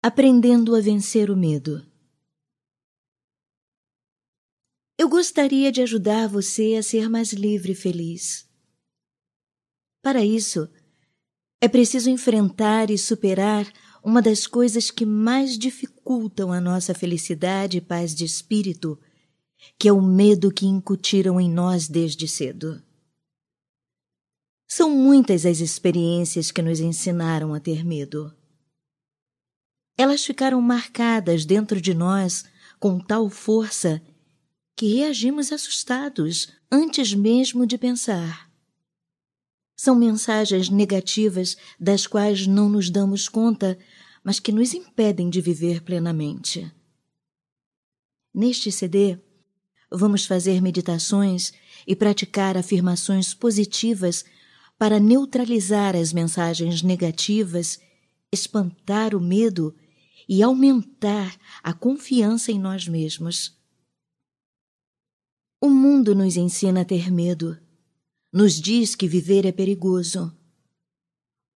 Aprendendo a vencer o medo. Eu gostaria de ajudar você a ser mais livre e feliz. Para isso, é preciso enfrentar e superar uma das coisas que mais dificultam a nossa felicidade e paz de espírito, que é o medo que incutiram em nós desde cedo. São muitas as experiências que nos ensinaram a ter medo. Elas ficaram marcadas dentro de nós com tal força que reagimos assustados antes mesmo de pensar. São mensagens negativas das quais não nos damos conta, mas que nos impedem de viver plenamente. Neste CD, vamos fazer meditações e praticar afirmações positivas para neutralizar as mensagens negativas, espantar o medo e aumentar a confiança em nós mesmos. O mundo nos ensina a ter medo, nos diz que viver é perigoso.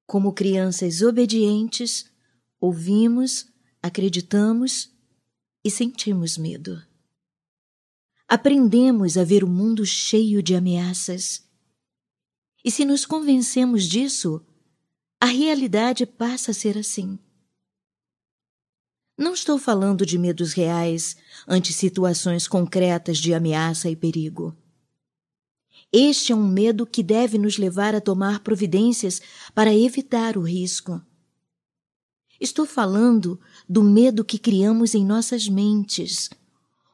Como crianças obedientes, ouvimos, acreditamos e sentimos medo. Aprendemos a ver o mundo cheio de ameaças. E se nos convencemos disso, a realidade passa a ser assim. Não estou falando de medos reais ante situações concretas de ameaça e perigo. Este é um medo que deve nos levar a tomar providências para evitar o risco. Estou falando do medo que criamos em nossas mentes,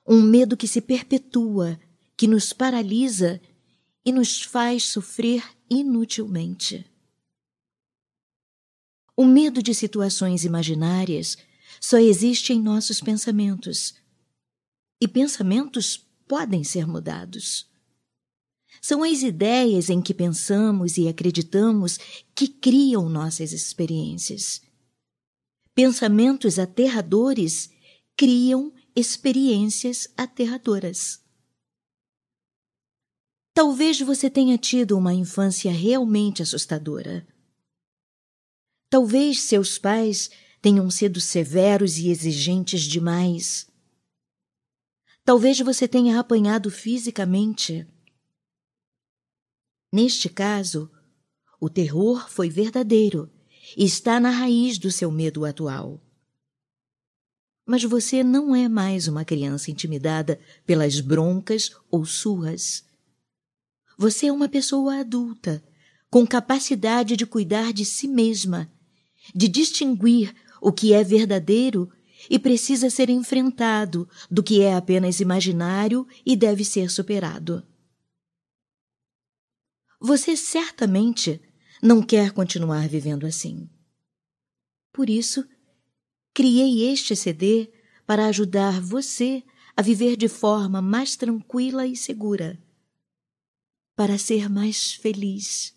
um medo que se perpetua, que nos paralisa e nos faz sofrer inutilmente. O medo de situações imaginárias só existe em nossos pensamentos. E pensamentos podem ser mudados. São as ideias em que pensamos e acreditamos que criam nossas experiências. Pensamentos aterradores criam experiências aterradoras. Talvez você tenha tido uma infância realmente assustadora. Talvez seus pais tenham sido severos e exigentes demais. Talvez você tenha apanhado fisicamente. Neste caso, o terror foi verdadeiro e está na raiz do seu medo atual. Mas você não é mais uma criança intimidada pelas broncas ou surras. Você é uma pessoa adulta, com capacidade de cuidar de si mesma, de distinguir o que é verdadeiro e precisa ser enfrentado do que é apenas imaginário e deve ser superado. Você certamente não quer continuar vivendo assim. Por isso, criei este CD para ajudar você a viver de forma mais tranquila e segura, para ser mais feliz.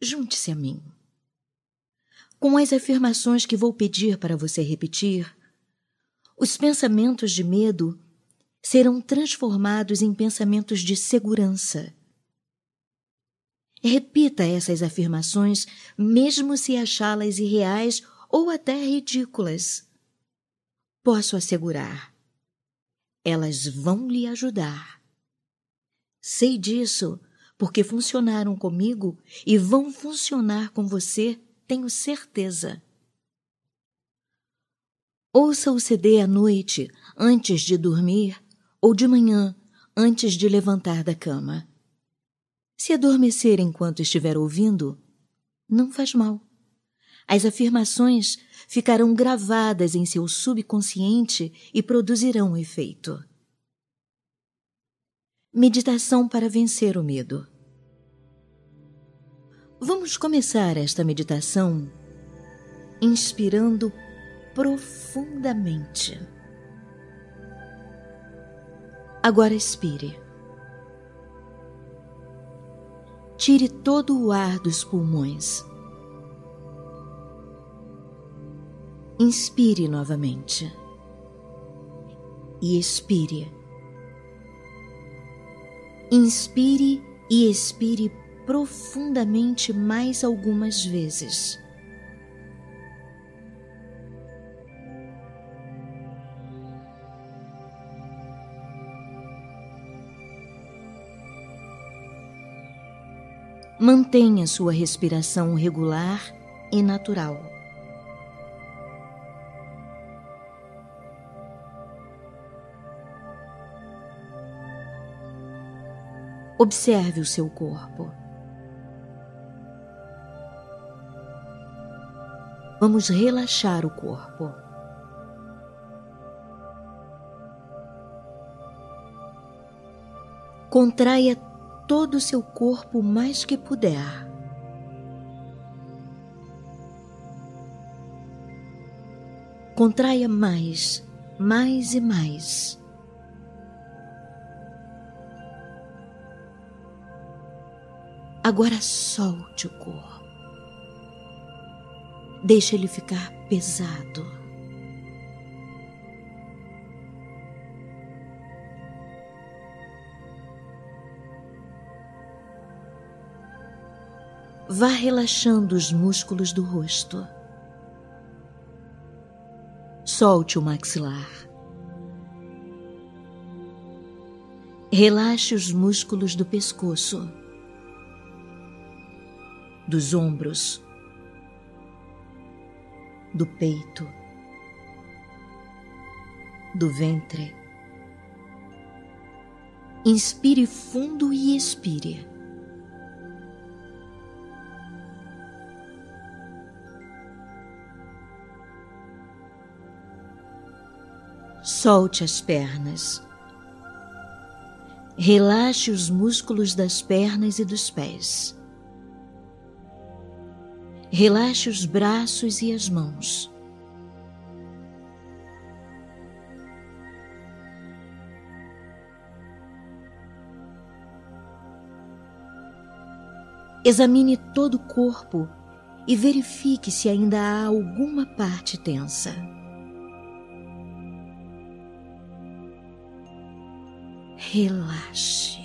Junte-se a mim. Com as afirmações que vou pedir para você repetir, os pensamentos de medo serão transformados em pensamentos de segurança. Repita essas afirmações, mesmo se achá-las irreais ou até ridículas. Posso assegurar, elas vão lhe ajudar. Sei disso porque funcionaram comigo e vão funcionar com você tenho certeza. Ouça o CD à noite, antes de dormir, ou de manhã, antes de levantar da cama. Se adormecer enquanto estiver ouvindo, não faz mal. As afirmações ficarão gravadas em seu subconsciente e produzirão efeito. Meditação para vencer o medo. Vamos começar esta meditação inspirando profundamente. Agora expire. Tire todo o ar dos pulmões. Inspire novamente. E expire. Inspire e expire profundamente mais algumas vezes. Mantenha sua respiração regular e natural. Observe o seu corpo. Vamos relaxar o corpo. Contraia todo o seu corpo o mais que puder. Contraia mais, mais e mais. Agora solte o corpo. Deixe ele ficar pesado. Vá relaxando os músculos do rosto. Solte o maxilar. Relaxe os músculos do pescoço dos ombros, do peito, do ventre. Inspire fundo e expire. Solte as pernas. Relaxe os músculos das pernas e dos pés. Relaxe os braços e as mãos. Examine todo o corpo e verifique se ainda há alguma parte tensa. Relaxe.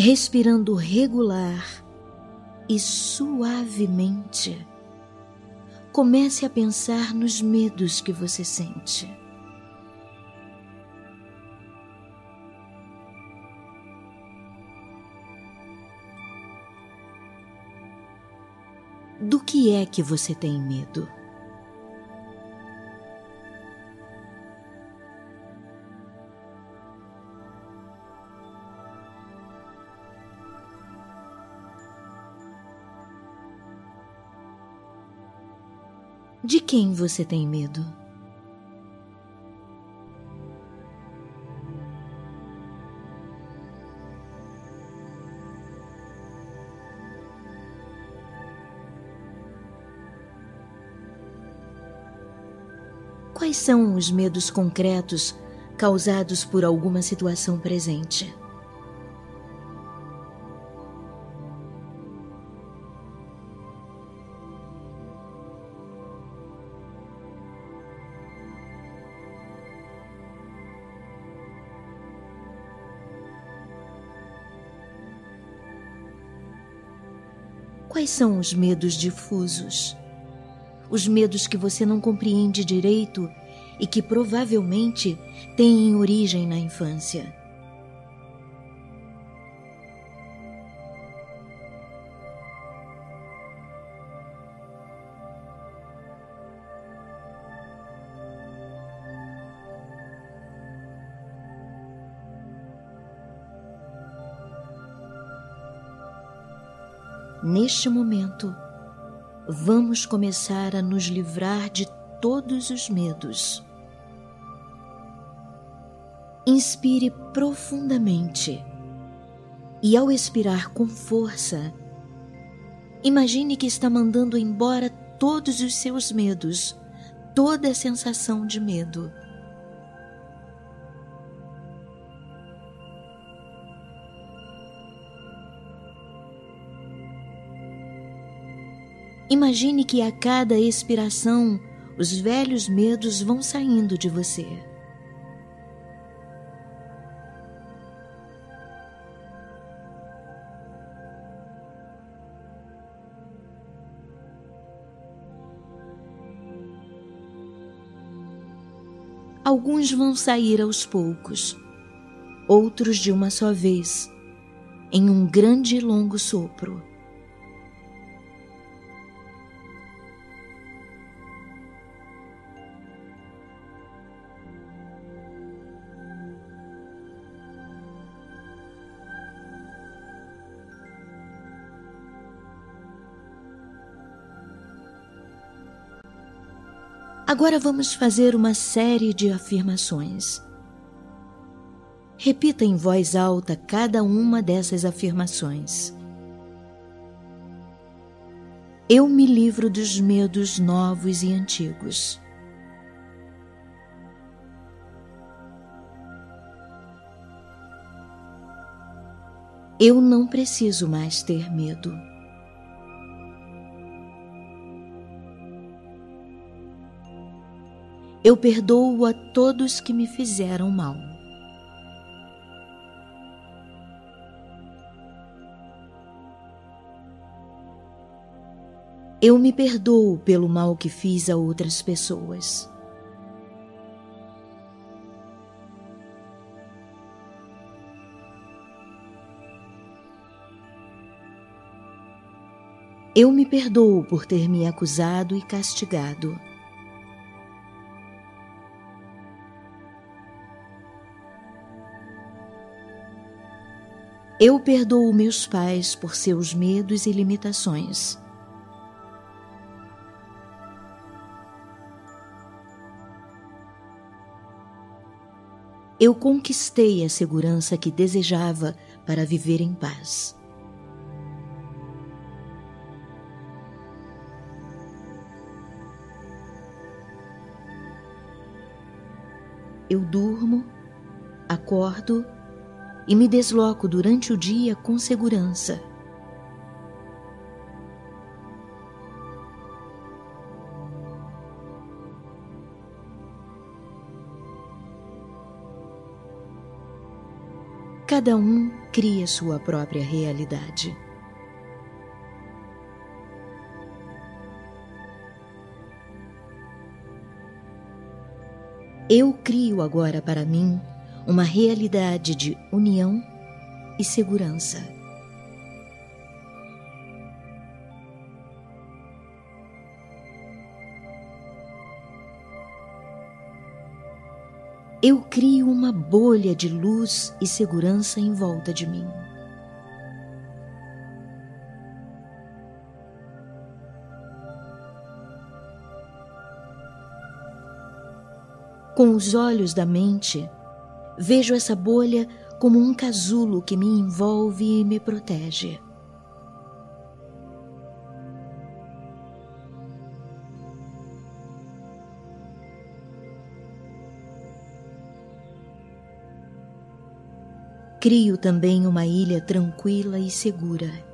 Respirando regular e suavemente, comece a pensar nos medos que você sente. Do que é que você tem medo? De quem você tem medo? Quais são os medos concretos causados por alguma situação presente? São os medos difusos? Os medos que você não compreende direito e que provavelmente têm origem na infância. Neste momento, vamos começar a nos livrar de todos os medos. Inspire profundamente e, ao expirar com força, imagine que está mandando embora todos os seus medos, toda a sensação de medo. Imagine que a cada expiração os velhos medos vão saindo de você. Alguns vão sair aos poucos, outros de uma só vez, em um grande e longo sopro. Agora vamos fazer uma série de afirmações. Repita em voz alta cada uma dessas afirmações. Eu me livro dos medos novos e antigos. Eu não preciso mais ter medo. Eu perdoo a todos que me fizeram mal. Eu me perdoo pelo mal que fiz a outras pessoas. Eu me perdoo por ter me acusado e castigado. Eu perdoo meus pais por seus medos e limitações. Eu conquistei a segurança que desejava para viver em paz. Eu durmo, acordo e me desloco durante o dia com segurança. Cada um cria sua própria realidade. Eu crio agora para mim uma realidade de união e segurança. Eu crio uma bolha de luz e segurança em volta de mim. Com os olhos da mente, Vejo essa bolha como um casulo que me envolve e me protege. Crio também uma ilha tranquila e segura.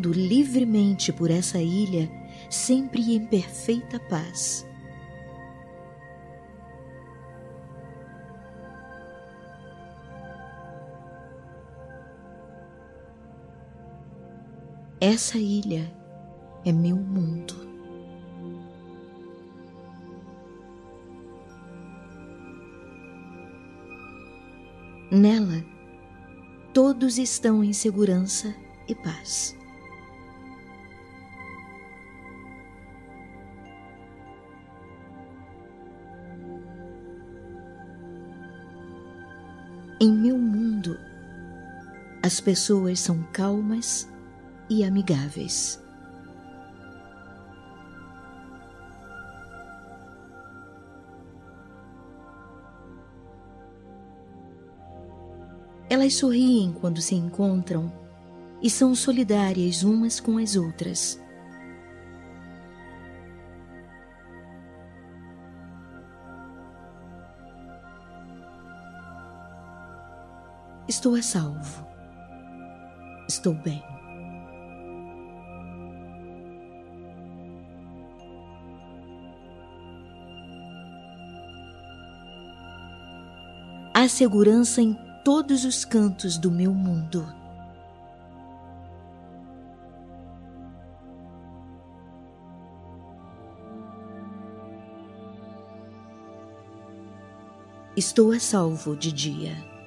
Ando livremente por essa ilha, sempre em perfeita paz. Essa ilha é meu mundo. Nela, todos estão em segurança e paz. Em meu mundo, as pessoas são calmas e amigáveis. Elas sorriem quando se encontram e são solidárias umas com as outras. Estou a salvo. Estou bem. Há segurança em todos os cantos do meu mundo. Estou a salvo de dia.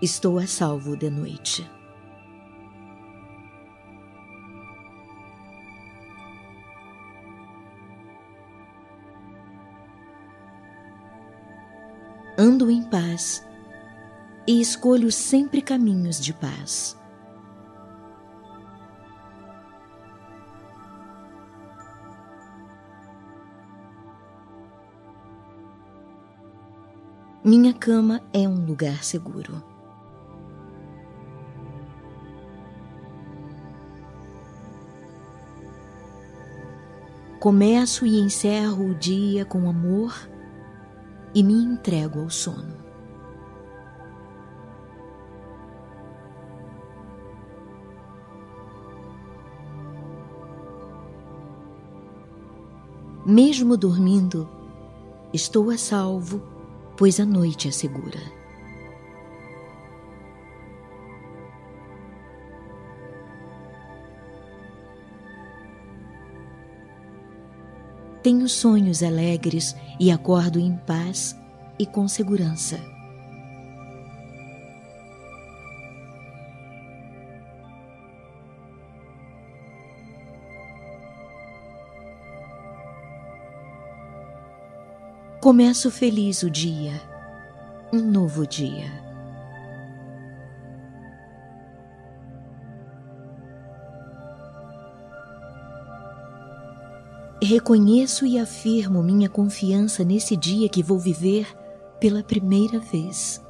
Estou a salvo de noite. Ando em paz e escolho sempre caminhos de paz. Minha cama é um lugar seguro. Começo e encerro o dia com amor e me entrego ao sono. Mesmo dormindo, estou a salvo pois a noite é segura. Tenho sonhos alegres e acordo em paz e com segurança. Começo feliz o dia, um novo dia. Reconheço e afirmo minha confiança nesse dia que vou viver pela primeira vez.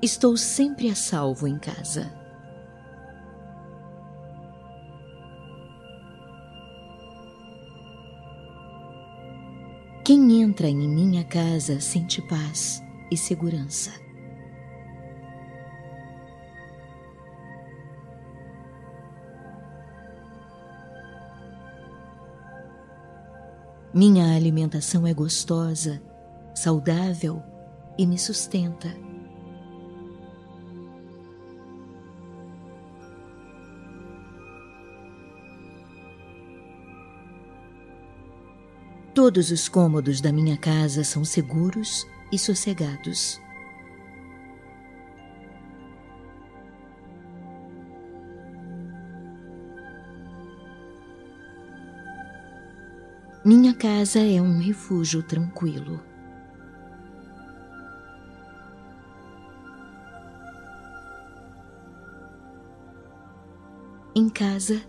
Estou sempre a salvo em casa. Quem entra em minha casa sente paz e segurança. Minha alimentação é gostosa, saudável e me sustenta. Todos os cômodos da minha casa são seguros e sossegados. Minha casa é um refúgio tranquilo. Em casa,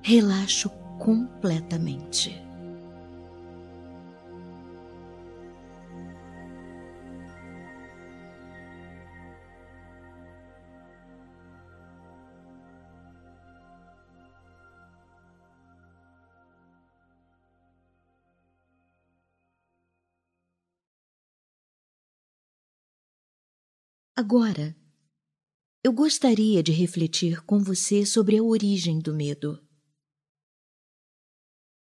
relaxo completamente. Agora, eu gostaria de refletir com você sobre a origem do medo.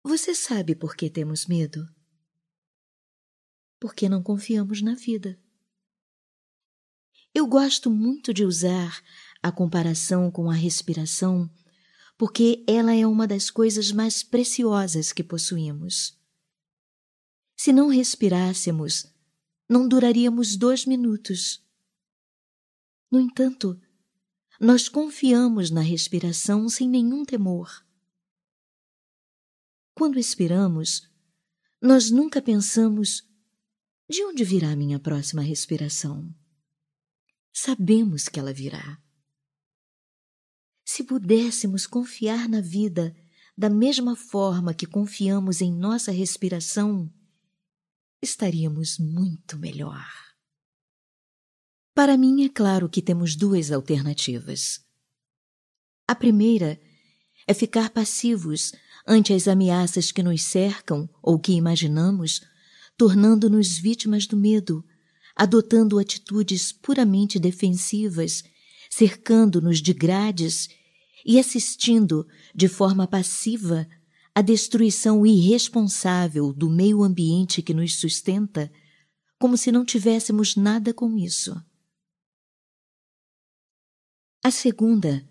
Você sabe por que temos medo? Porque não confiamos na vida. Eu gosto muito de usar a comparação com a respiração, porque ela é uma das coisas mais preciosas que possuímos. Se não respirássemos, não duraríamos dois minutos no entanto, nós confiamos na respiração sem nenhum temor. Quando expiramos, nós nunca pensamos: de onde virá minha próxima respiração? Sabemos que ela virá. Se pudéssemos confiar na vida da mesma forma que confiamos em nossa respiração, estaríamos muito melhor. Para mim, é claro que temos duas alternativas. A primeira é ficar passivos ante as ameaças que nos cercam ou que imaginamos, tornando-nos vítimas do medo, adotando atitudes puramente defensivas, cercando-nos de grades e assistindo de forma passiva à destruição irresponsável do meio ambiente que nos sustenta como se não tivéssemos nada com isso. A segunda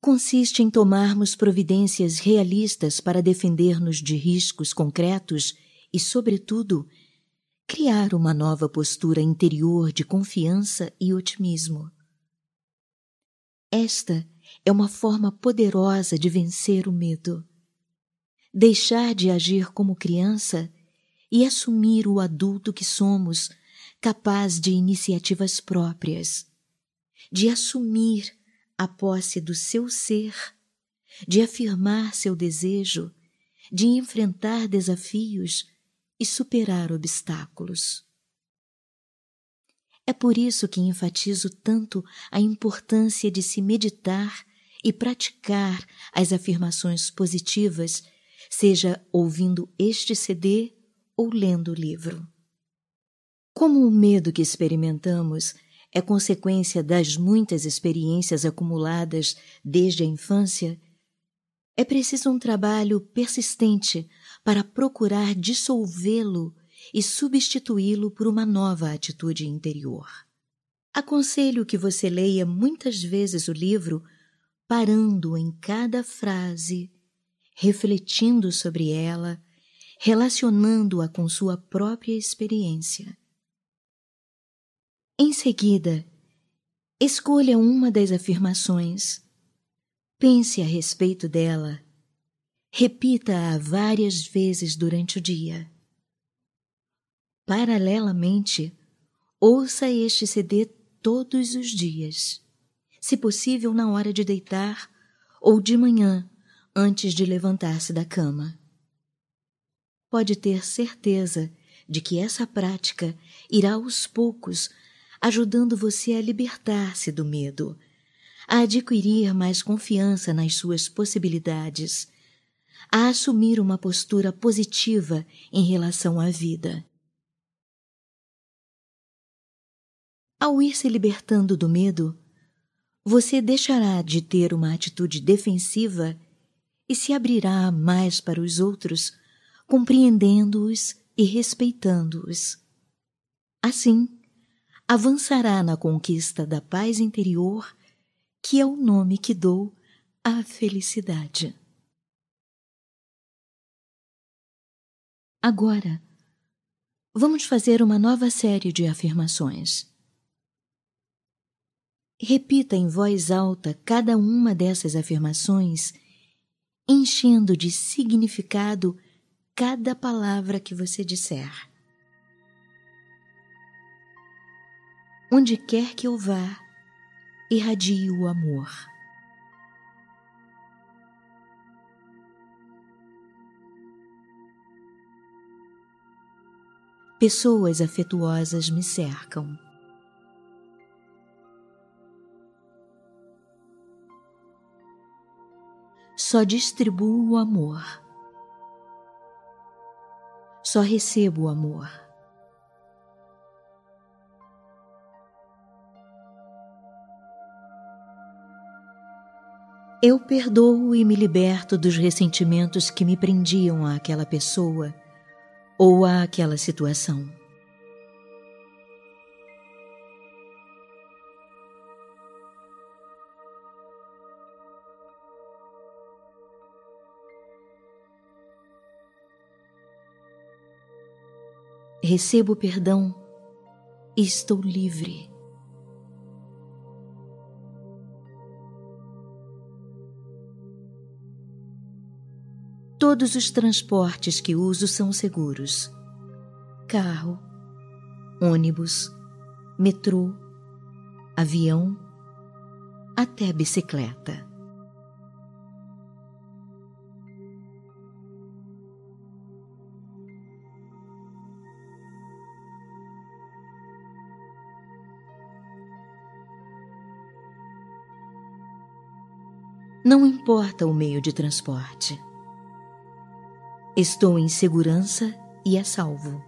consiste em tomarmos providências realistas para defender-nos de riscos concretos e, sobretudo, criar uma nova postura interior de confiança e otimismo. Esta é uma forma poderosa de vencer o medo. Deixar de agir como criança e assumir o adulto que somos, capaz de iniciativas próprias, de assumir a posse do seu ser, de afirmar seu desejo, de enfrentar desafios e superar obstáculos. É por isso que enfatizo tanto a importância de se meditar e praticar as afirmações positivas, seja ouvindo este CD ou lendo o livro. Como o medo que experimentamos é consequência das muitas experiências acumuladas desde a infância, é preciso um trabalho persistente para procurar dissolvê-lo e substituí-lo por uma nova atitude interior. Aconselho que você leia muitas vezes o livro parando em cada frase, refletindo sobre ela, relacionando-a com sua própria experiência. Em seguida, escolha uma das afirmações, pense a respeito dela, repita-a várias vezes durante o dia. Paralelamente, ouça este CD todos os dias, se possível na hora de deitar ou de manhã antes de levantar-se da cama. Pode ter certeza de que essa prática irá aos poucos ajudando você a libertar-se do medo, a adquirir mais confiança nas suas possibilidades, a assumir uma postura positiva em relação à vida. Ao ir se libertando do medo, você deixará de ter uma atitude defensiva e se abrirá mais para os outros, compreendendo-os e respeitando-os. Assim, avançará na conquista da paz interior, que é o nome que dou à felicidade. Agora, vamos fazer uma nova série de afirmações. Repita em voz alta cada uma dessas afirmações, enchendo de significado cada palavra que você disser. Onde quer que eu vá, irradie o amor. Pessoas afetuosas me cercam. Só distribuo o amor. Só recebo o amor. Eu perdoo e me liberto dos ressentimentos que me prendiam àquela pessoa ou àquela situação. Recebo perdão e estou livre. Todos os transportes que uso são seguros: carro, ônibus, metrô, avião, até bicicleta. Não importa o meio de transporte. Estou em segurança e a salvo.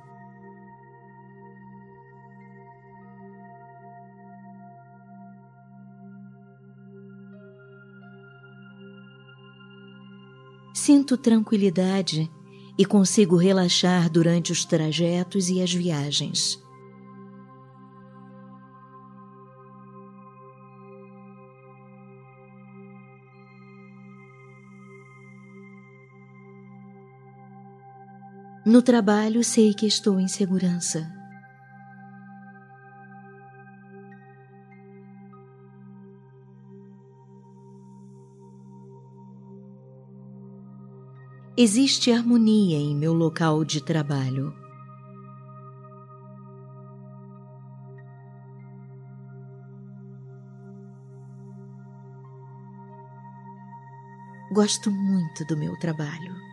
Sinto tranquilidade e consigo relaxar durante os trajetos e as viagens. No trabalho sei que estou em segurança. Existe harmonia em meu local de trabalho. Gosto muito do meu trabalho.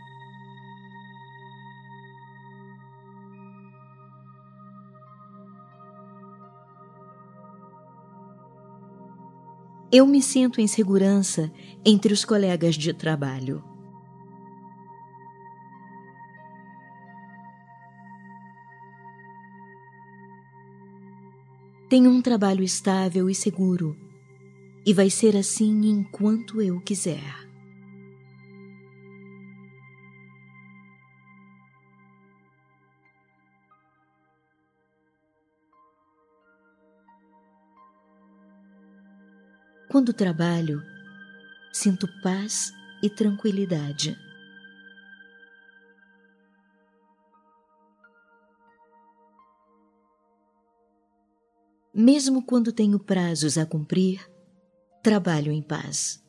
Eu me sinto em segurança entre os colegas de trabalho. Tenho um trabalho estável e seguro, e vai ser assim enquanto eu quiser. Quando trabalho, sinto paz e tranquilidade. Mesmo quando tenho prazos a cumprir, trabalho em paz.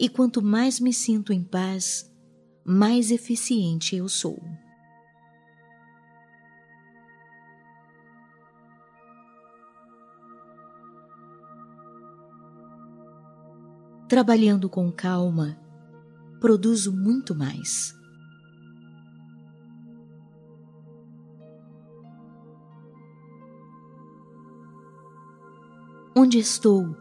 E quanto mais me sinto em paz, mais eficiente eu sou. Trabalhando com calma, produzo muito mais. Onde estou,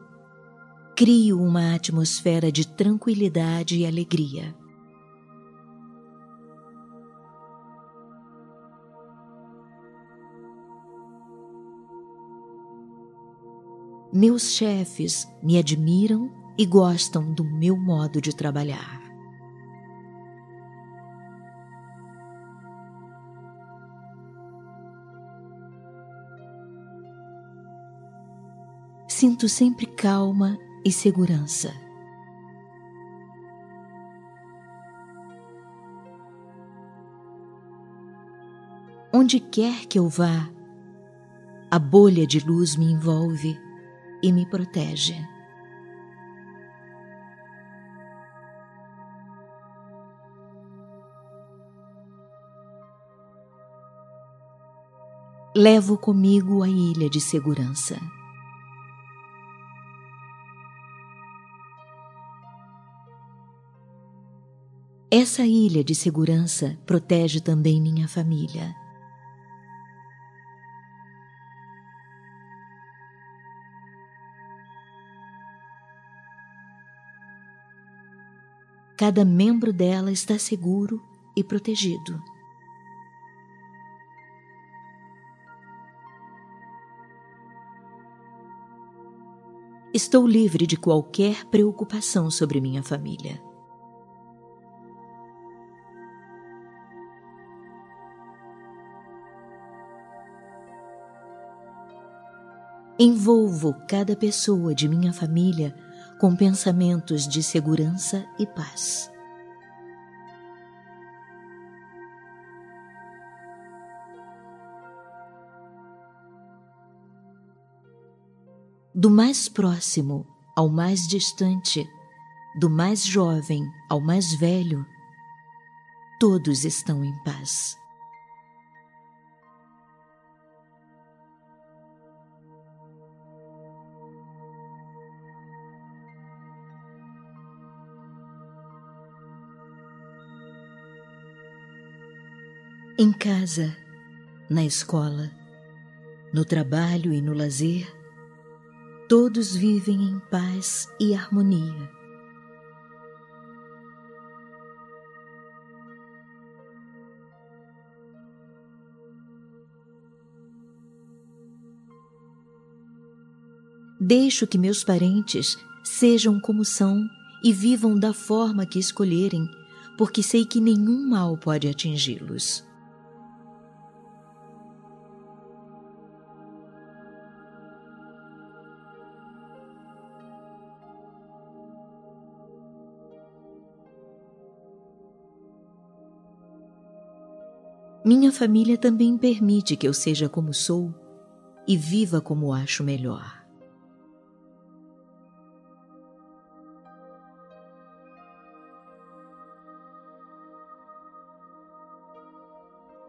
crio uma atmosfera de tranquilidade e alegria. Meus chefes me admiram e gostam do meu modo de trabalhar. Sinto sempre calma e segurança. Onde quer que eu vá, a bolha de luz me envolve e me protege. Levo comigo a ilha de segurança. Essa ilha de segurança protege também minha família. Cada membro dela está seguro e protegido. Estou livre de qualquer preocupação sobre minha família. Envolvo cada pessoa de minha família com pensamentos de segurança e paz. Do mais próximo ao mais distante, do mais jovem ao mais velho, todos estão em paz. Em casa, na escola, no trabalho e no lazer, todos vivem em paz e harmonia. Deixo que meus parentes sejam como são e vivam da forma que escolherem, porque sei que nenhum mal pode atingi-los. Minha família também permite que eu seja como sou e viva como acho melhor.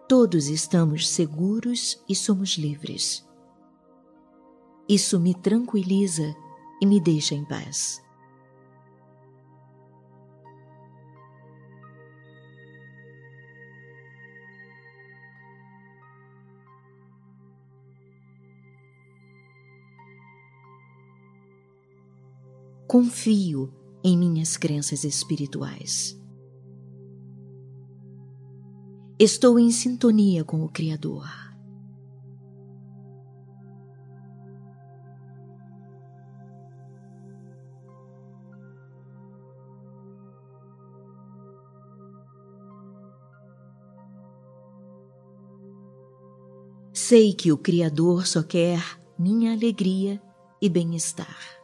Todos estamos seguros e somos livres. Isso me tranquiliza e me deixa em paz. Confio em minhas crenças espirituais. Estou em sintonia com o Criador. Sei que o Criador só quer minha alegria e bem-estar.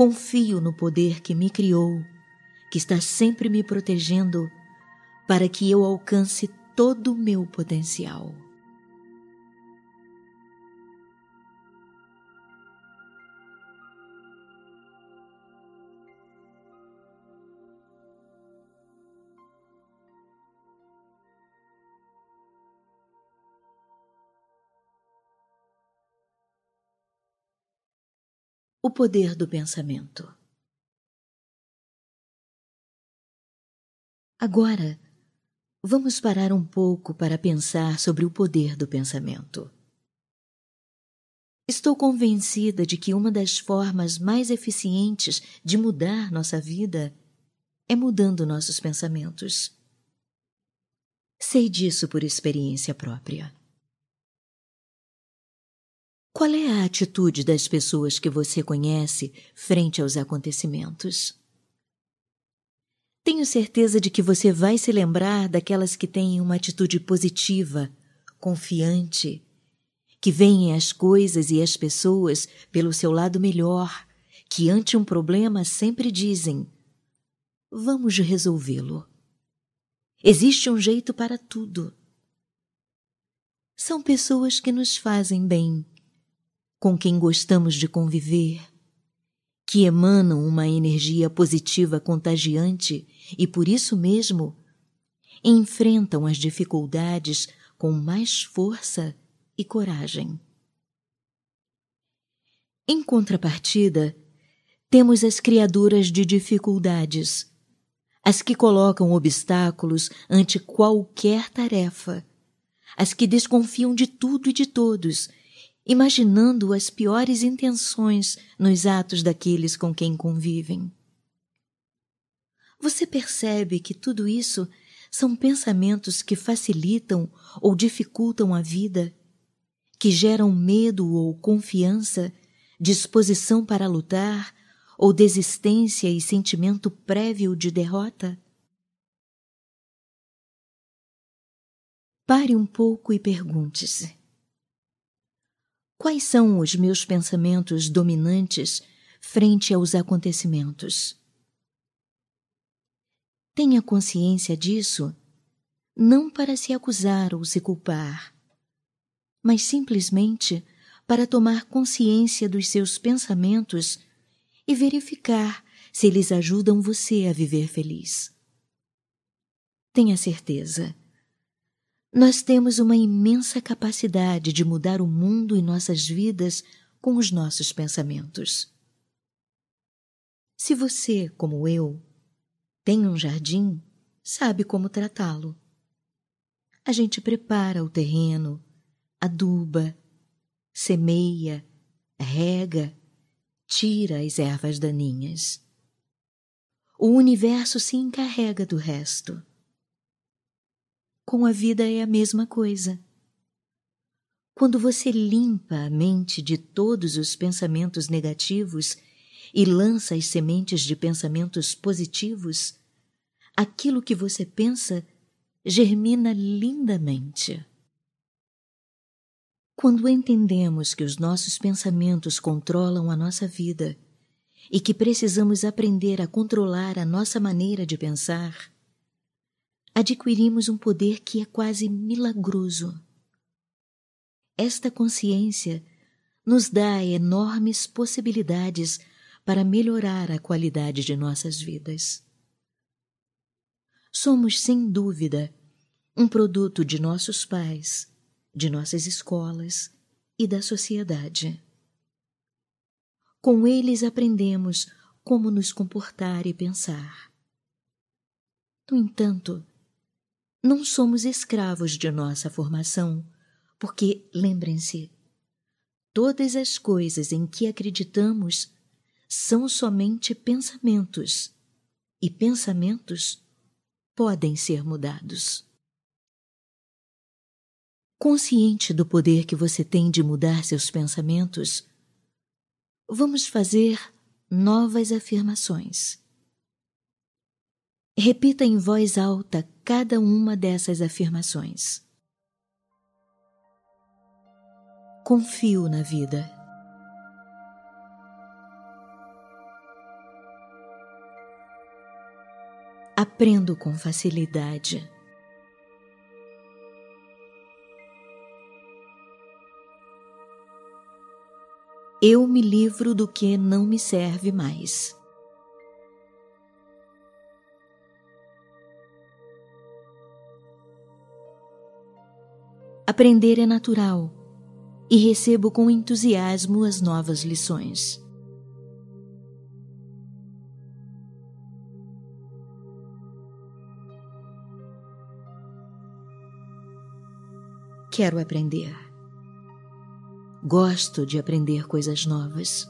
Confio no poder que me criou, que está sempre me protegendo para que eu alcance todo o meu potencial. O poder do pensamento. Agora, vamos parar um pouco para pensar sobre o poder do pensamento. Estou convencida de que uma das formas mais eficientes de mudar nossa vida é mudando nossos pensamentos. Sei disso por experiência própria. Qual é a atitude das pessoas que você conhece frente aos acontecimentos? Tenho certeza de que você vai se lembrar daquelas que têm uma atitude positiva, confiante, que veem as coisas e as pessoas pelo seu lado melhor, que ante um problema sempre dizem: Vamos resolvê-lo. Existe um jeito para tudo. São pessoas que nos fazem bem com quem gostamos de conviver, que emanam uma energia positiva contagiante e, por isso mesmo, enfrentam as dificuldades com mais força e coragem. Em contrapartida, temos as criaduras de dificuldades, as que colocam obstáculos ante qualquer tarefa, as que desconfiam de tudo e de todos imaginando as piores intenções nos atos daqueles com quem convivem. Você percebe que tudo isso são pensamentos que facilitam ou dificultam a vida, que geram medo ou confiança, disposição para lutar ou desistência e sentimento prévio de derrota? Pare um pouco e pergunte-se: Quais são os meus pensamentos dominantes frente aos acontecimentos? Tenha consciência disso, não para se acusar ou se culpar, mas simplesmente para tomar consciência dos seus pensamentos e verificar se eles ajudam você a viver feliz. Tenha certeza nós temos uma imensa capacidade de mudar o mundo e nossas vidas com os nossos pensamentos. Se você, como eu, tem um jardim, sabe como tratá-lo. A gente prepara o terreno, aduba, semeia, rega, tira as ervas daninhas. O universo se encarrega do resto com a vida é a mesma coisa. Quando você limpa a mente de todos os pensamentos negativos e lança as sementes de pensamentos positivos, aquilo que você pensa germina lindamente. Quando entendemos que os nossos pensamentos controlam a nossa vida e que precisamos aprender a controlar a nossa maneira de pensar, adquirimos um poder que é quase milagroso. Esta consciência nos dá enormes possibilidades para melhorar a qualidade de nossas vidas. Somos, sem dúvida, um produto de nossos pais, de nossas escolas e da sociedade. Com eles aprendemos como nos comportar e pensar. No entanto, não somos escravos de nossa formação, porque, lembrem-se, todas as coisas em que acreditamos são somente pensamentos, e pensamentos podem ser mudados. Consciente do poder que você tem de mudar seus pensamentos, vamos fazer novas afirmações. Repita em voz alta cada uma dessas afirmações. Confio na vida. Aprendo com facilidade. eu me livro do que não me serve mais. Aprender é natural e recebo com entusiasmo as novas lições. Quero aprender. Gosto de aprender coisas novas.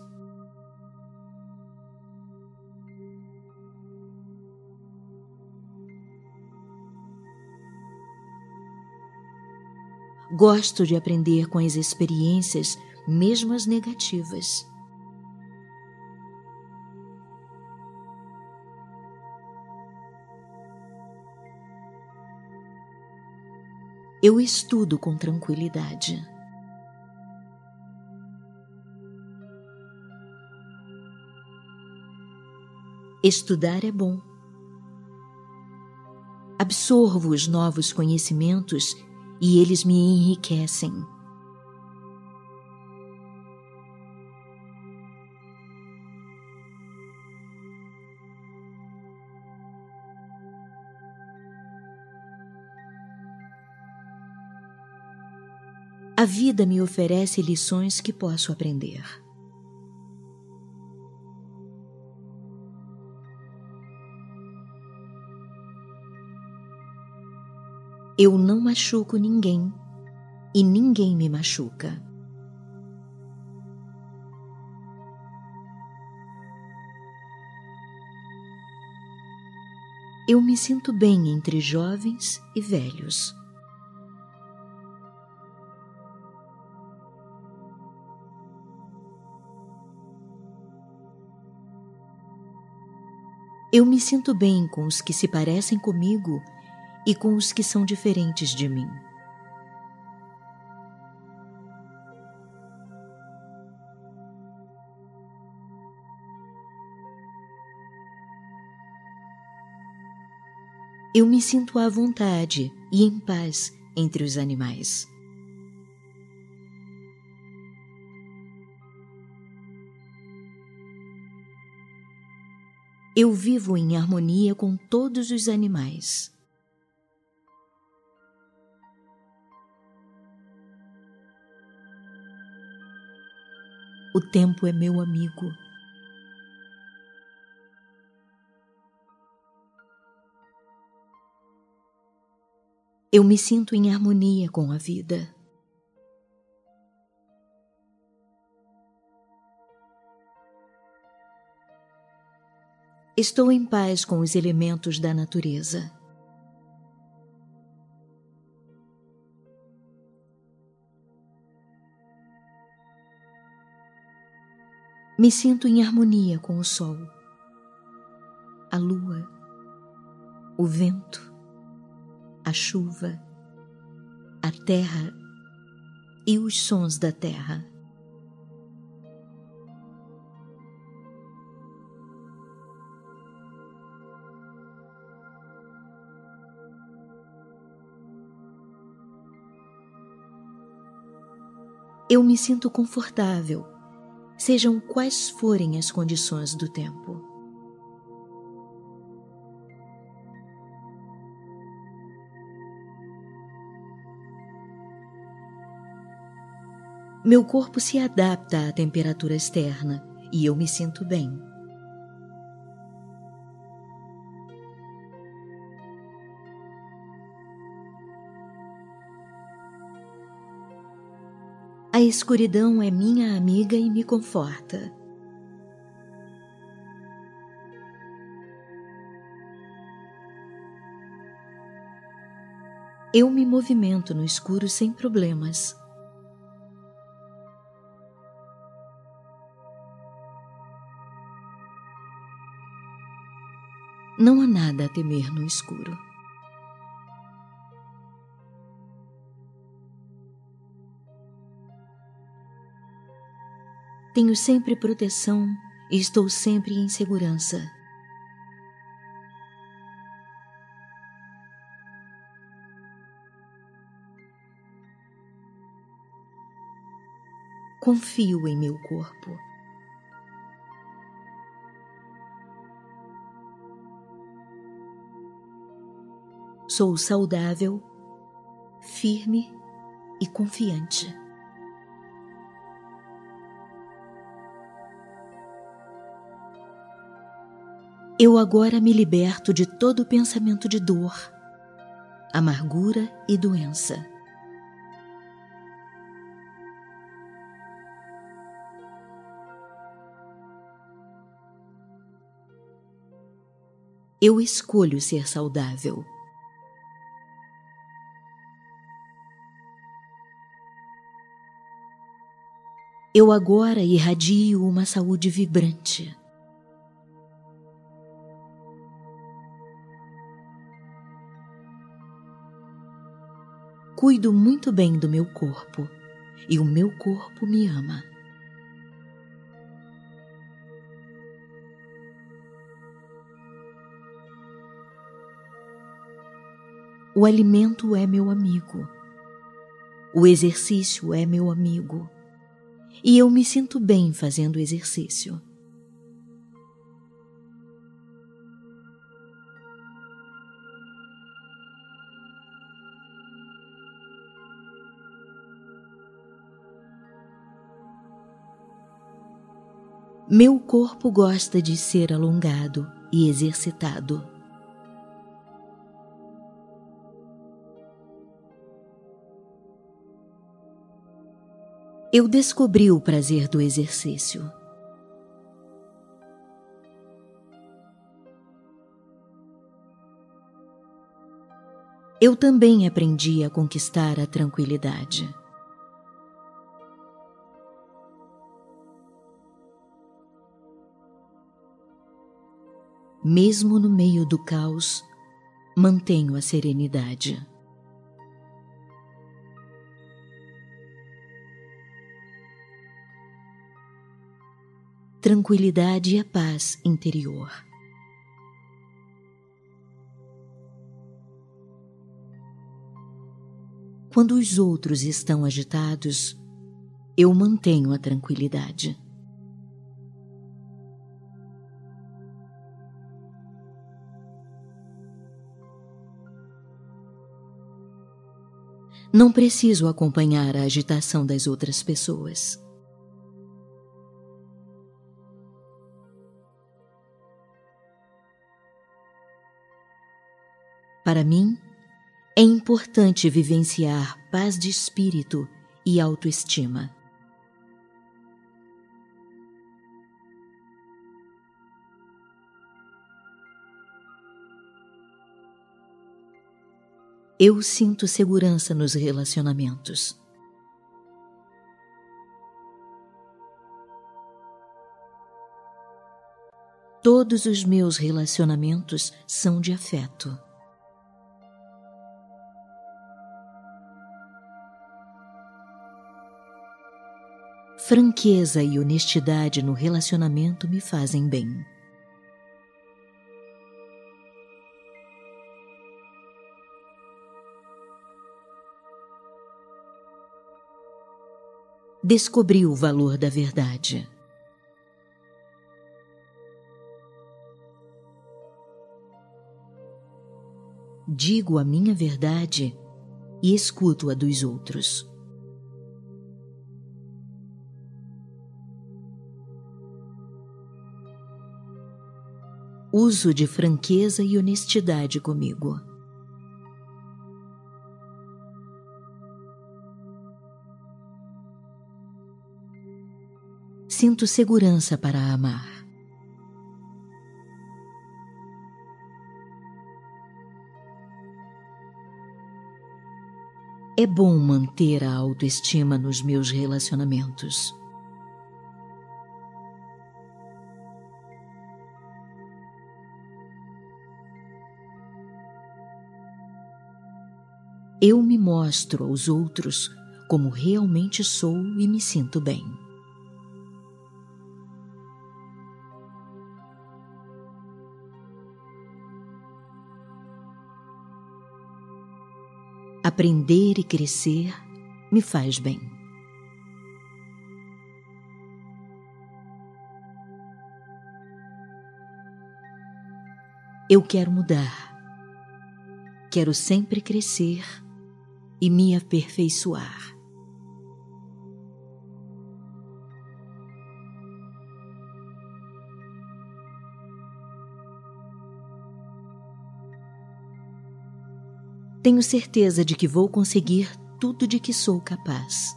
Gosto de aprender com as experiências, mesmo as negativas. Eu estudo com tranquilidade. Estudar é bom. Absorvo os novos conhecimentos e eles me enriquecem. A vida me oferece lições que posso aprender. Eu não machuco ninguém e ninguém me machuca. Eu me sinto bem entre jovens e velhos. Eu me sinto bem com os que se parecem comigo e com os que são diferentes de mim. Eu me sinto à vontade e em paz entre os animais. Eu vivo em harmonia com todos os animais. O tempo é meu amigo. Eu me sinto em harmonia com a vida. Estou em paz com os elementos da natureza. Me sinto em harmonia com o sol, a lua, o vento, a chuva, a terra e os sons da terra. Eu me sinto confortável, sejam quais forem as condições do tempo. Meu corpo se adapta à temperatura externa e eu me sinto bem. A escuridão é minha amiga e me conforta. Eu me movimento no escuro sem problemas. Não há nada a temer no escuro. Tenho sempre proteção e estou sempre em segurança. Confio em meu corpo. Sou saudável, firme e confiante. Eu agora me liberto de todo pensamento de dor, amargura e doença. Eu escolho ser saudável. Eu agora irradio uma saúde vibrante. Cuido muito bem do meu corpo e o meu corpo me ama. O alimento é meu amigo. O exercício é meu amigo e eu me sinto bem fazendo exercício. Meu corpo gosta de ser alongado e exercitado. eu descobri o prazer do exercício. Eu também aprendi a conquistar a tranquilidade. Mesmo no meio do caos, mantenho a serenidade. tranquilidade e a paz interior. Quando os outros estão agitados, eu mantenho a tranquilidade. Não preciso acompanhar a agitação das outras pessoas. Para mim, é importante vivenciar paz de espírito e autoestima. Eu sinto segurança nos relacionamentos. Todos os meus relacionamentos são de afeto. Franqueza e honestidade no relacionamento me fazem bem. Descobri o valor da verdade. Digo a minha verdade e escuto a dos outros. Uso de franqueza e honestidade comigo. Sinto segurança para amar. É bom manter a autoestima nos meus relacionamentos. Eu me mostro aos outros como realmente sou e me sinto bem. Aprender e crescer me faz bem. Eu quero mudar. Quero sempre crescer e me aperfeiçoar. Tenho certeza de que vou conseguir tudo de que sou capaz.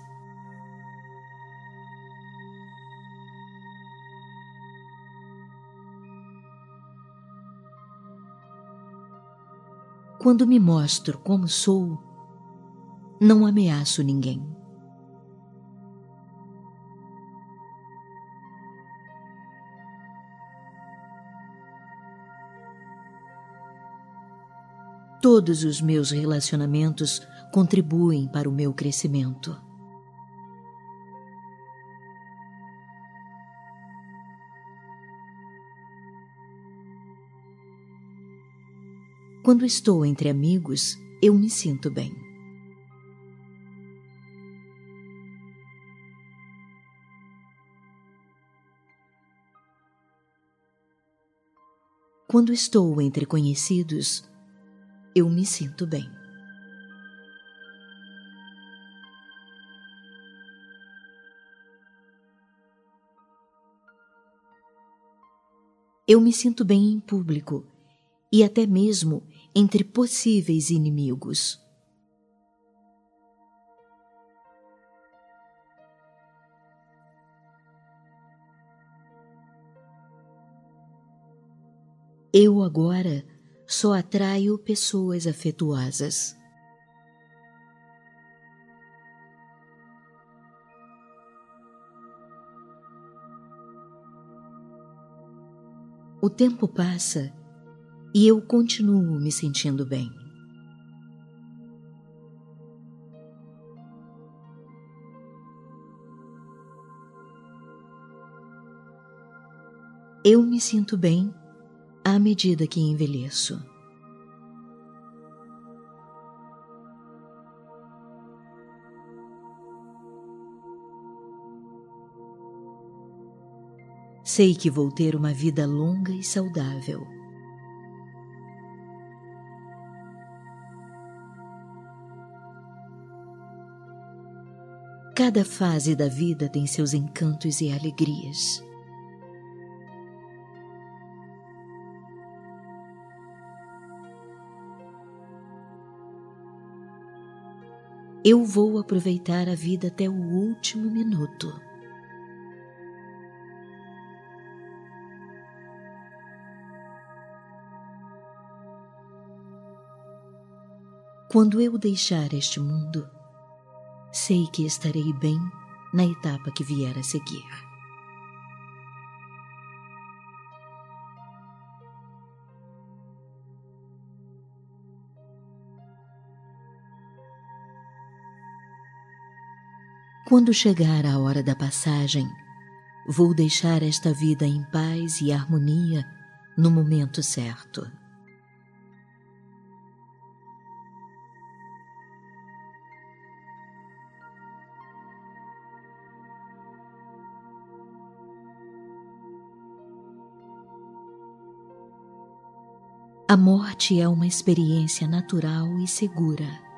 Quando me mostro como sou, não ameaço ninguém. Todos os meus relacionamentos contribuem para o meu crescimento. Quando estou entre amigos, eu me sinto bem. Quando estou entre conhecidos, eu me sinto bem. Eu me sinto bem em público e até mesmo entre possíveis inimigos. Eu agora só atraio pessoas afetuosas. O tempo passa e eu continuo me sentindo bem. Eu me sinto bem à medida que envelheço. Sei que vou ter uma vida longa e saudável. Cada fase da vida tem seus encantos e alegrias. Eu vou aproveitar a vida até o último minuto. Quando eu deixar este mundo, sei que estarei bem na etapa que vier a seguir. Quando chegar a hora da passagem, vou deixar esta vida em paz e harmonia no momento certo. A morte é uma experiência natural e segura.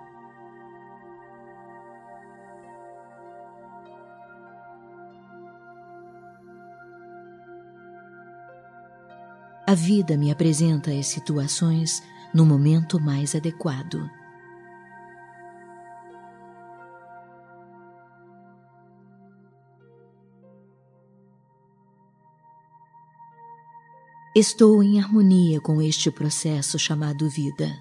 A vida me apresenta as situações no momento mais adequado. Estou em harmonia com este processo chamado vida.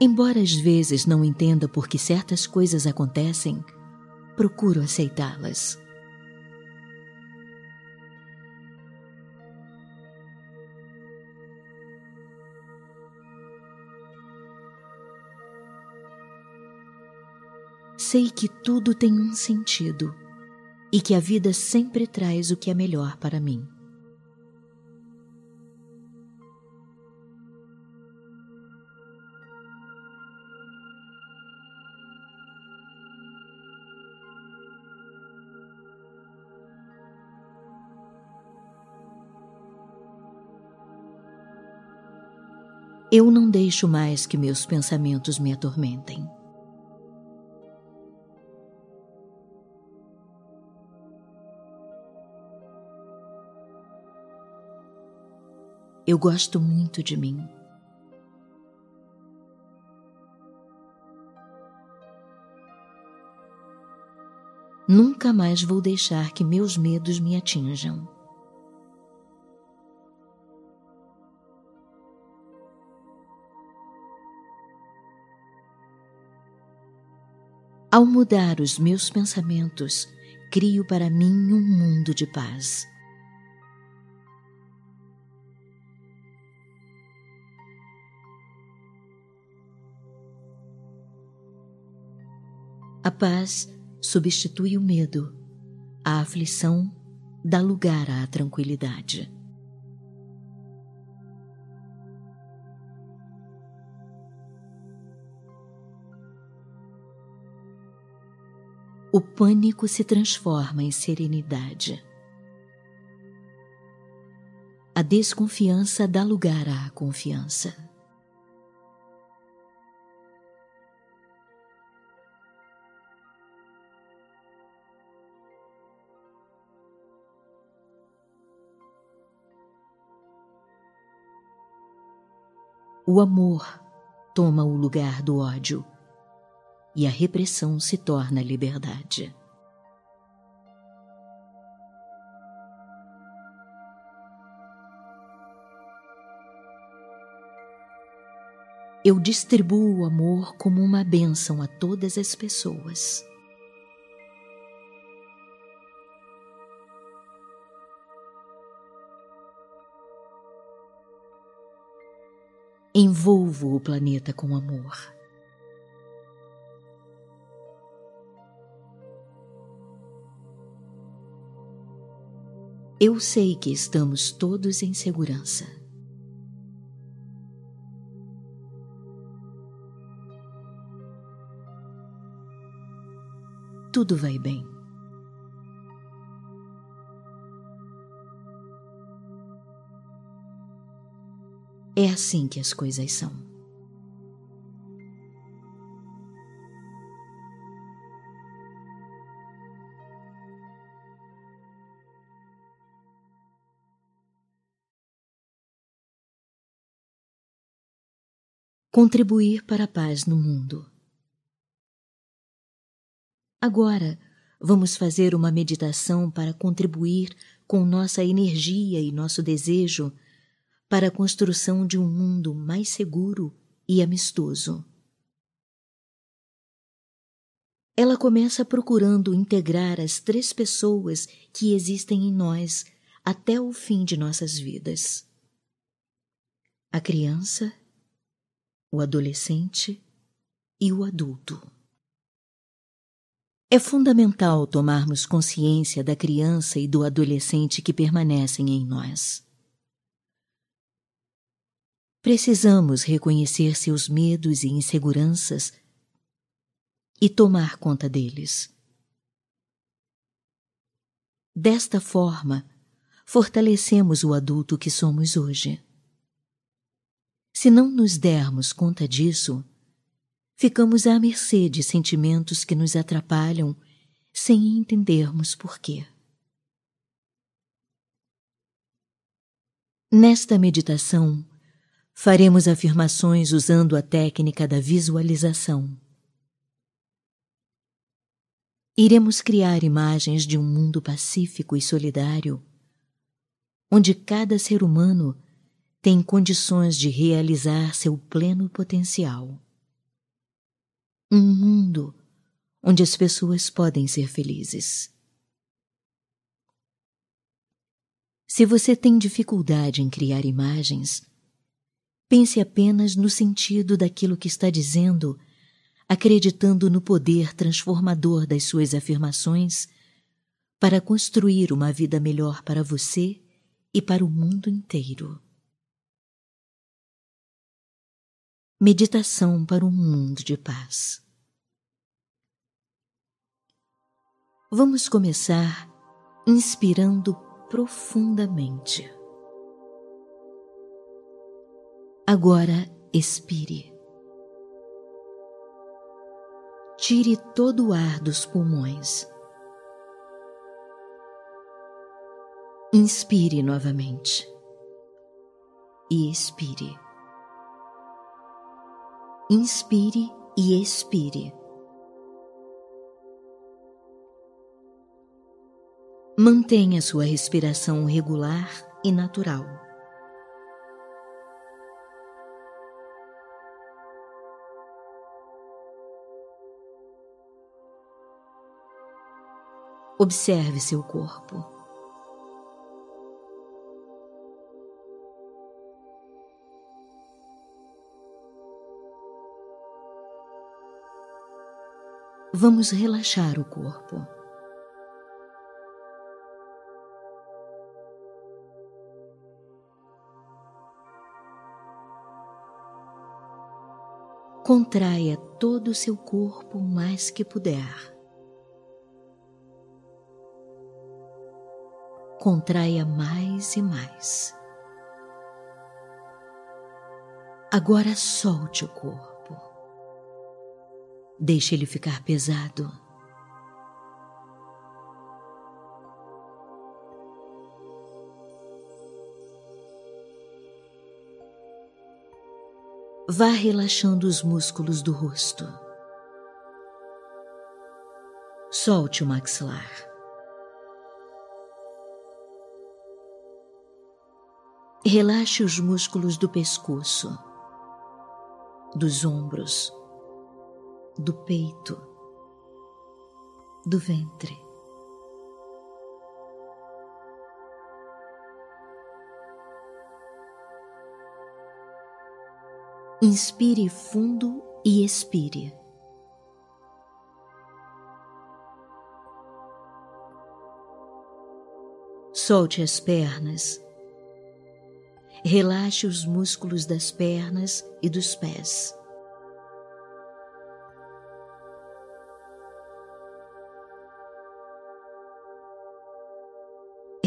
Embora às vezes não entenda por que certas coisas acontecem, procuro aceitá-las. sei que tudo tem um sentido e que a vida sempre traz o que é melhor para mim. Eu não deixo mais que meus pensamentos me atormentem. Eu gosto muito de mim. Nunca mais vou deixar que meus medos me atinjam. Ao mudar os meus pensamentos, crio para mim um mundo de paz. A paz substitui o medo, a aflição dá lugar à tranquilidade. O pânico se transforma em serenidade. A desconfiança dá lugar à confiança. O amor toma o lugar do ódio e a repressão se torna liberdade. Eu distribuo o amor como uma bênção a todas as pessoas. Envolvo o planeta com amor. Eu sei que estamos todos em segurança. Tudo vai bem. É assim que as coisas são. Contribuir para a paz no mundo. Agora, vamos fazer uma meditação para contribuir com nossa energia e nosso desejo para a construção de um mundo mais seguro e amistoso. Ela começa procurando integrar as três pessoas que existem em nós até o fim de nossas vidas. a criança, o adolescente e o adulto. É fundamental tomarmos consciência da criança e do adolescente que permanecem em nós. Precisamos reconhecer seus medos e inseguranças e tomar conta deles. Desta forma, fortalecemos o adulto que somos hoje. Se não nos dermos conta disso, ficamos à mercê de sentimentos que nos atrapalham sem entendermos porquê. Nesta meditação, faremos afirmações usando a técnica da visualização. Iremos criar imagens de um mundo pacífico e solidário, onde cada ser humano tem condições de realizar seu pleno potencial. Um mundo onde as pessoas podem ser felizes. Se você tem dificuldade em criar imagens, pense apenas no sentido daquilo que está dizendo acreditando no poder transformador das suas afirmações para construir uma vida melhor para você e para o mundo inteiro. Meditação para um mundo de paz. Vamos começar inspirando profundamente. Agora expire. Tire todo o ar dos pulmões. Inspire novamente. E expire. Inspire e expire. Mantenha sua respiração regular e natural. Observe seu corpo. Vamos relaxar o corpo. Contraia todo o seu corpo o mais que puder. contraia mais e mais. Agora solte o corpo. Deixe ele ficar pesado. Vá relaxando os músculos do rosto. Solte o maxilar. Relaxe os músculos do pescoço, dos ombros, do peito, do ventre. Inspire fundo e expire. Solte as pernas Relaxe os músculos das pernas e dos pés.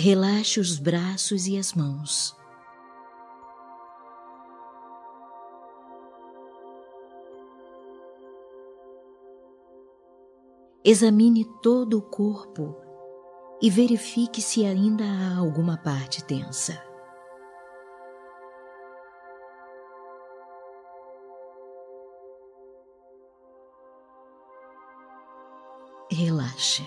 Relaxe os braços e as mãos. Examine todo o corpo e verifique se ainda há alguma parte tensa. relaxe.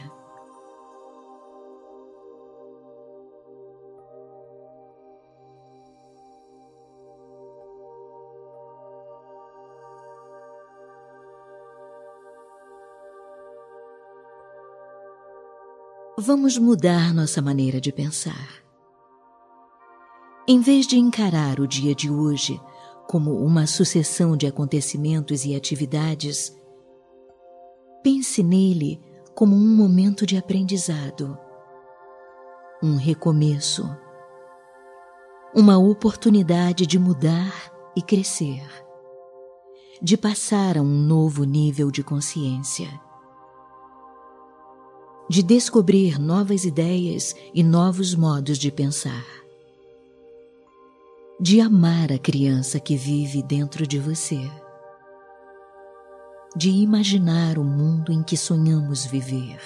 Vamos mudar nossa maneira de pensar. Em vez de encarar o dia de hoje como uma sucessão de acontecimentos e atividades, pense nele como um momento de aprendizado, um recomeço, uma oportunidade de mudar e crescer, de passar a um novo nível de consciência, de descobrir novas ideias e novos modos de pensar de amar a criança que vive dentro de você, de imaginar o mundo em que sonhamos viver.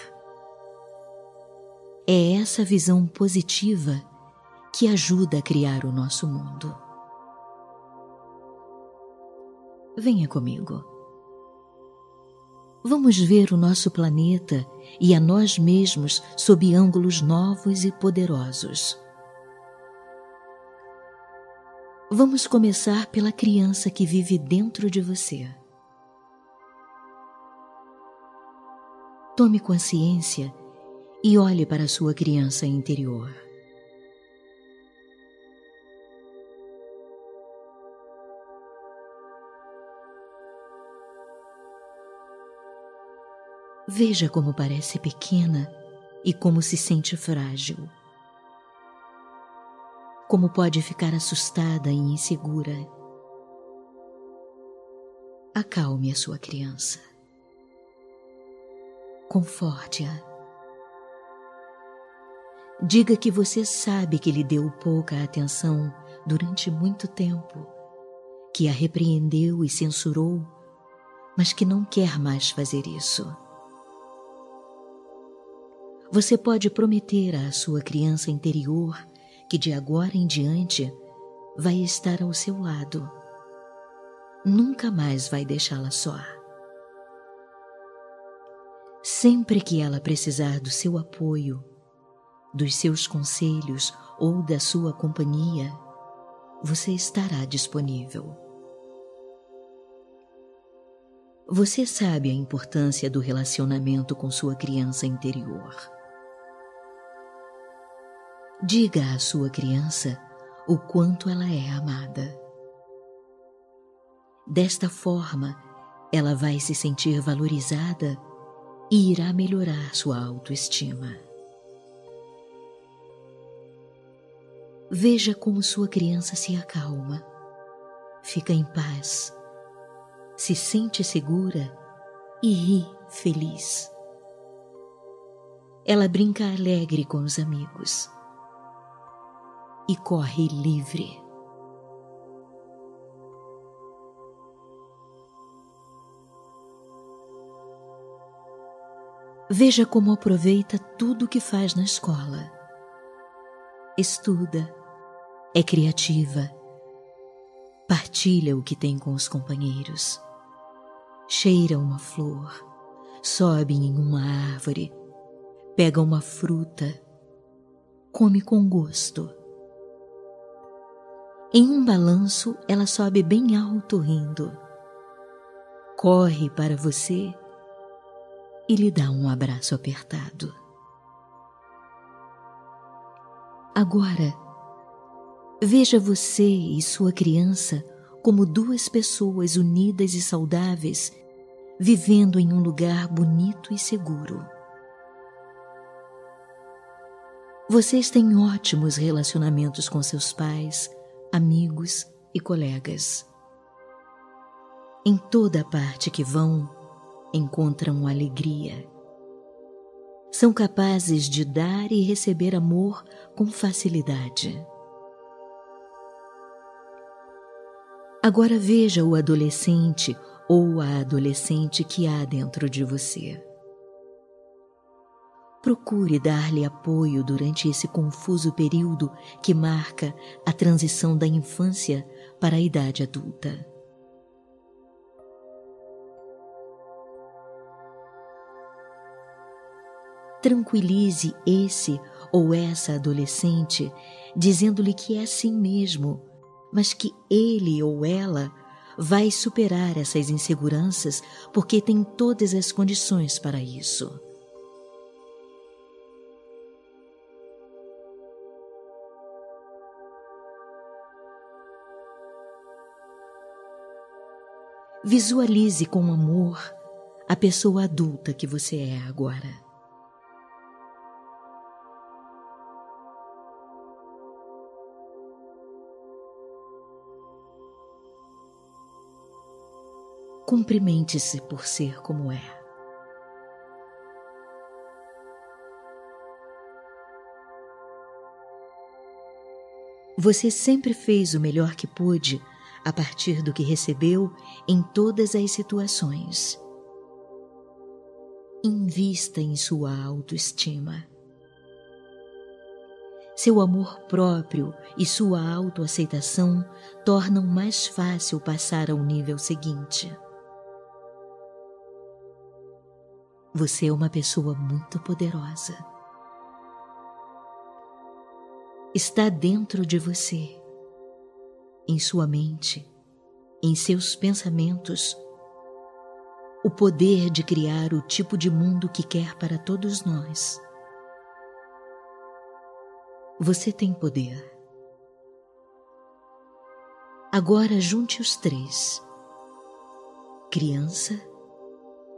É essa visão positiva que ajuda a criar o nosso mundo. Venha comigo. Vamos ver o nosso planeta e a nós mesmos sob ângulos novos e poderosos. Vamos começar pela criança que vive dentro de você. Tome consciência e olhe para a sua criança interior. Veja como parece pequena e como se sente frágil como pode ficar assustada e insegura. Acalme a sua criança. Conforte-a. Diga que você sabe que lhe deu pouca atenção durante muito tempo, que a repreendeu e censurou, mas que não quer mais fazer isso. Você pode prometer à sua criança interior que de agora em diante vai estar ao seu lado. Nunca mais vai deixá-la só. Sempre que ela precisar do seu apoio, dos seus conselhos ou da sua companhia, você estará disponível. Você sabe a importância do relacionamento com sua criança interior. Diga à sua criança o quanto ela é amada. Desta forma, ela vai se sentir valorizada e irá melhorar sua autoestima. Veja como sua criança se acalma, fica em paz, se sente segura e ri feliz. Ela brinca alegre com os amigos e corre livre. Veja como aproveita tudo o que faz na escola. Estuda, é criativa, partilha o que tem com os companheiros, cheira uma flor, sobe em uma árvore, pega uma fruta, come com gosto em um balanço, ela sobe bem alto rindo. Corre para você e lhe dá um abraço apertado. Agora, veja você e sua criança como duas pessoas unidas e saudáveis, vivendo em um lugar bonito e seguro. Vocês têm ótimos relacionamentos com seus pais, amigos e colegas. Em toda parte que vão, encontram alegria. São capazes de dar e receber amor com facilidade. Agora veja o adolescente ou a adolescente que há dentro de você. Procure dar-lhe apoio durante esse confuso período que marca a transição da infância para a idade adulta. Tranquilize esse ou essa adolescente, dizendo-lhe que é assim mesmo, mas que ele ou ela vai superar essas inseguranças porque tem todas as condições para isso. Visualize com amor a pessoa adulta que você é agora. Cumprimente-se por ser como é. Você sempre fez o melhor que pôde a partir do que recebeu em todas as situações. Invista em sua autoestima. Seu amor próprio e sua autoaceitação tornam mais fácil passar ao nível seguinte. Você é uma pessoa muito poderosa está dentro de você, em sua mente, em seus pensamentos, o poder de criar o tipo de mundo que quer para todos nós. Você tem poder. Agora junte os três: criança,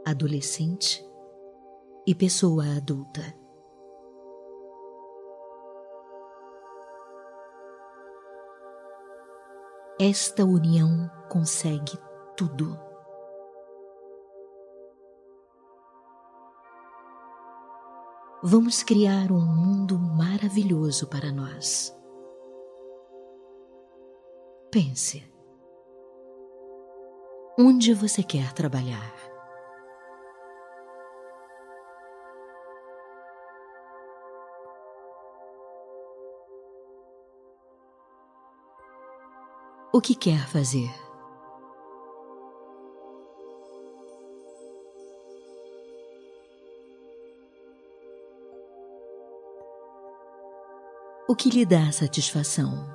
adolescente e pessoa adulta. Esta união consegue tudo. Vamos criar um mundo maravilhoso para nós. Pense. Onde você quer trabalhar? O que quer fazer. O que lhe dá satisfação?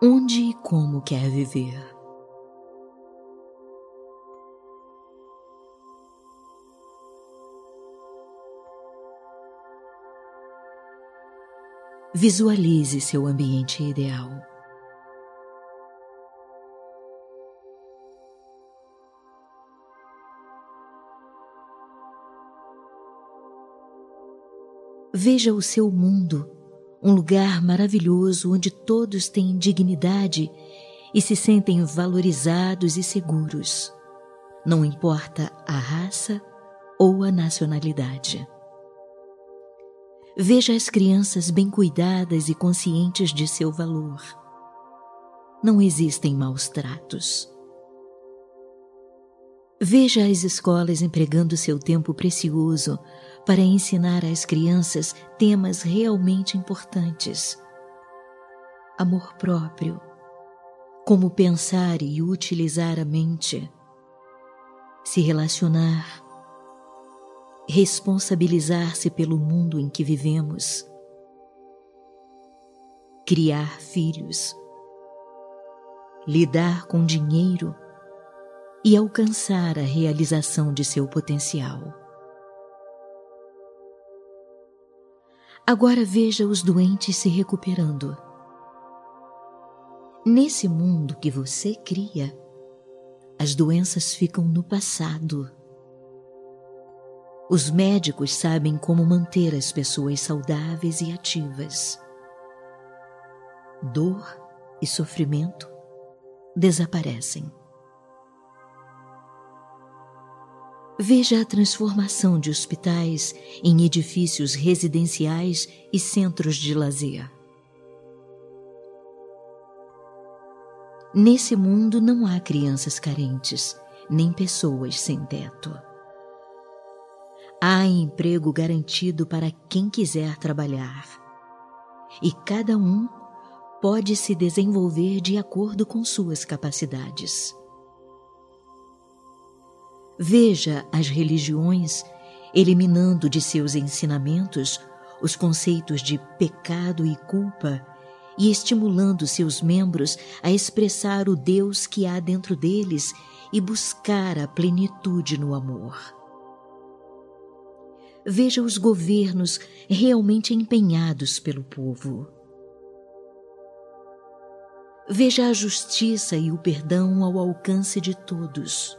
Onde e como quer viver? Visualize seu ambiente ideal. Veja o seu mundo, um lugar maravilhoso onde todos têm dignidade e se sentem valorizados e seguros, não importa a raça ou a nacionalidade. Veja as crianças bem cuidadas e conscientes de seu valor. Não existem maus tratos. Veja as escolas empregando seu tempo precioso para ensinar às crianças temas realmente importantes. Amor próprio, como pensar e utilizar a mente, se relacionar, responsabilizar-se pelo mundo em que vivemos, criar filhos, lidar com dinheiro e alcançar a realização de seu potencial. Agora veja os doentes se recuperando. Nesse mundo que você cria, as doenças ficam no passado os médicos sabem como manter as pessoas saudáveis e ativas. Dor e sofrimento desaparecem. Veja a transformação de hospitais em edifícios residenciais e centros de lazer. Nesse mundo não há crianças carentes, nem pessoas sem teto. Há emprego garantido para quem quiser trabalhar. E cada um pode se desenvolver de acordo com suas capacidades. Veja as religiões eliminando de seus ensinamentos os conceitos de pecado e culpa e estimulando seus membros a expressar o Deus que há dentro deles e buscar a plenitude no amor. Veja os governos realmente empenhados pelo povo. Veja a justiça e o perdão ao alcance de todos.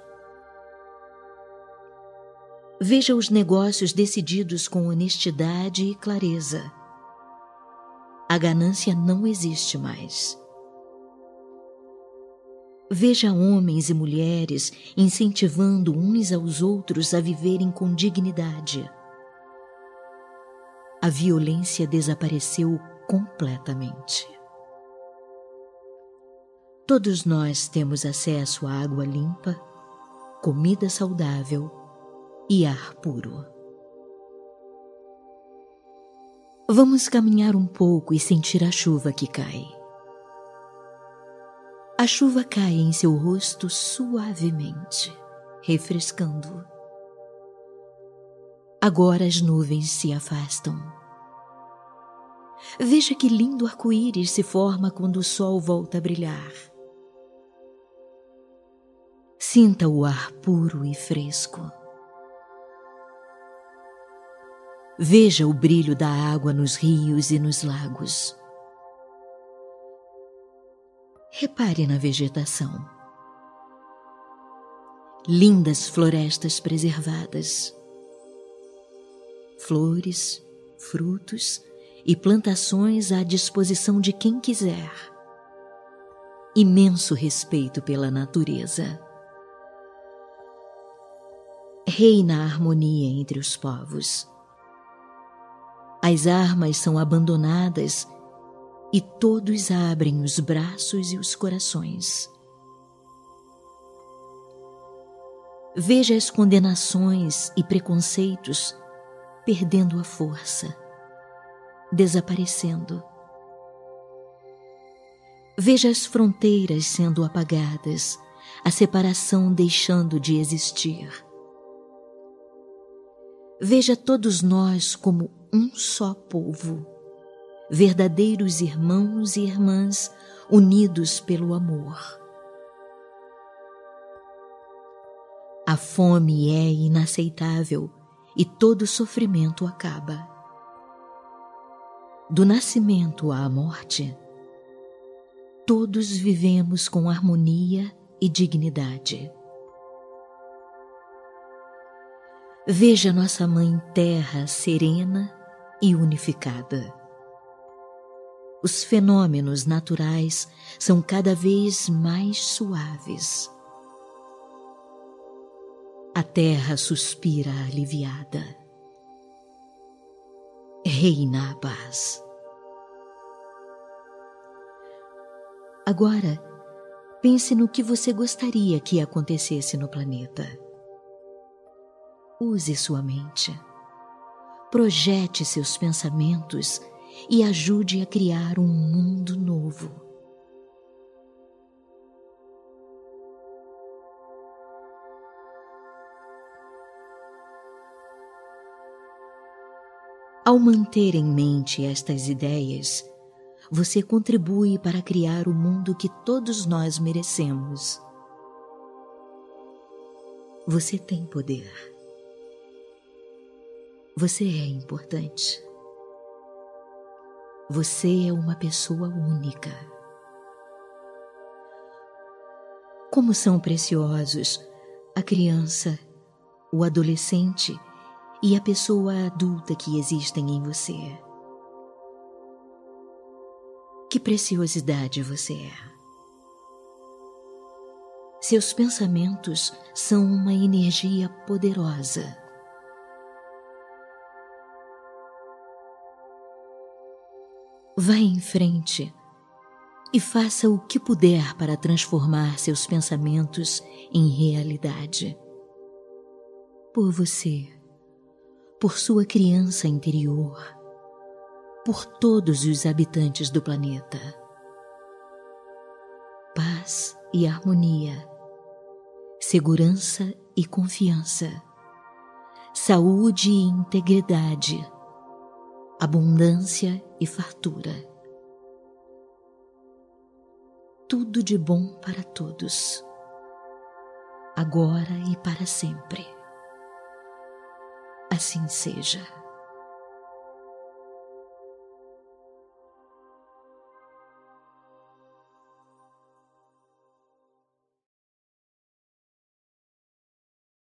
Veja os negócios decididos com honestidade e clareza. A ganância não existe mais. Veja homens e mulheres incentivando uns aos outros a viverem com dignidade. A violência desapareceu completamente. Todos nós temos acesso a água limpa, comida saudável e ar puro. Vamos caminhar um pouco e sentir a chuva que cai. A chuva cai em seu rosto suavemente, refrescando. Agora as nuvens se afastam. Veja que lindo arco-íris se forma quando o sol volta a brilhar. Sinta o ar puro e fresco. Veja o brilho da água nos rios e nos lagos. Repare na vegetação. Lindas florestas preservadas. Flores, frutos e plantações à disposição de quem quiser. Imenso respeito pela natureza. Reina a harmonia entre os povos as armas são abandonadas e todos abrem os braços e os corações. Veja as condenações e preconceitos perdendo a força, desaparecendo. Veja as fronteiras sendo apagadas, a separação deixando de existir. Veja todos nós como um só povo, verdadeiros irmãos e irmãs unidos pelo amor. A fome é inaceitável e todo sofrimento acaba. Do nascimento à morte, todos vivemos com harmonia e dignidade. Veja nossa Mãe Terra serena e unificada. Os fenômenos naturais são cada vez mais suaves. A terra suspira aliviada. Reina a paz. Agora, pense no que você gostaria que acontecesse no planeta. Use sua mente projete seus pensamentos e ajude a criar um mundo novo. Ao manter em mente estas ideias, você contribui para criar o mundo que todos nós merecemos. Você tem poder. Você é importante. Você é uma pessoa única. Como são preciosos a criança, o adolescente e a pessoa adulta que existem em você. Que preciosidade você é. Seus pensamentos são uma energia poderosa Vá em frente e faça o que puder para transformar seus pensamentos em realidade. Por você, por sua criança interior, por todos os habitantes do planeta. Paz e harmonia, segurança e confiança, saúde e integridade abundância e fartura. Tudo de bom para todos, agora e para sempre. Assim seja.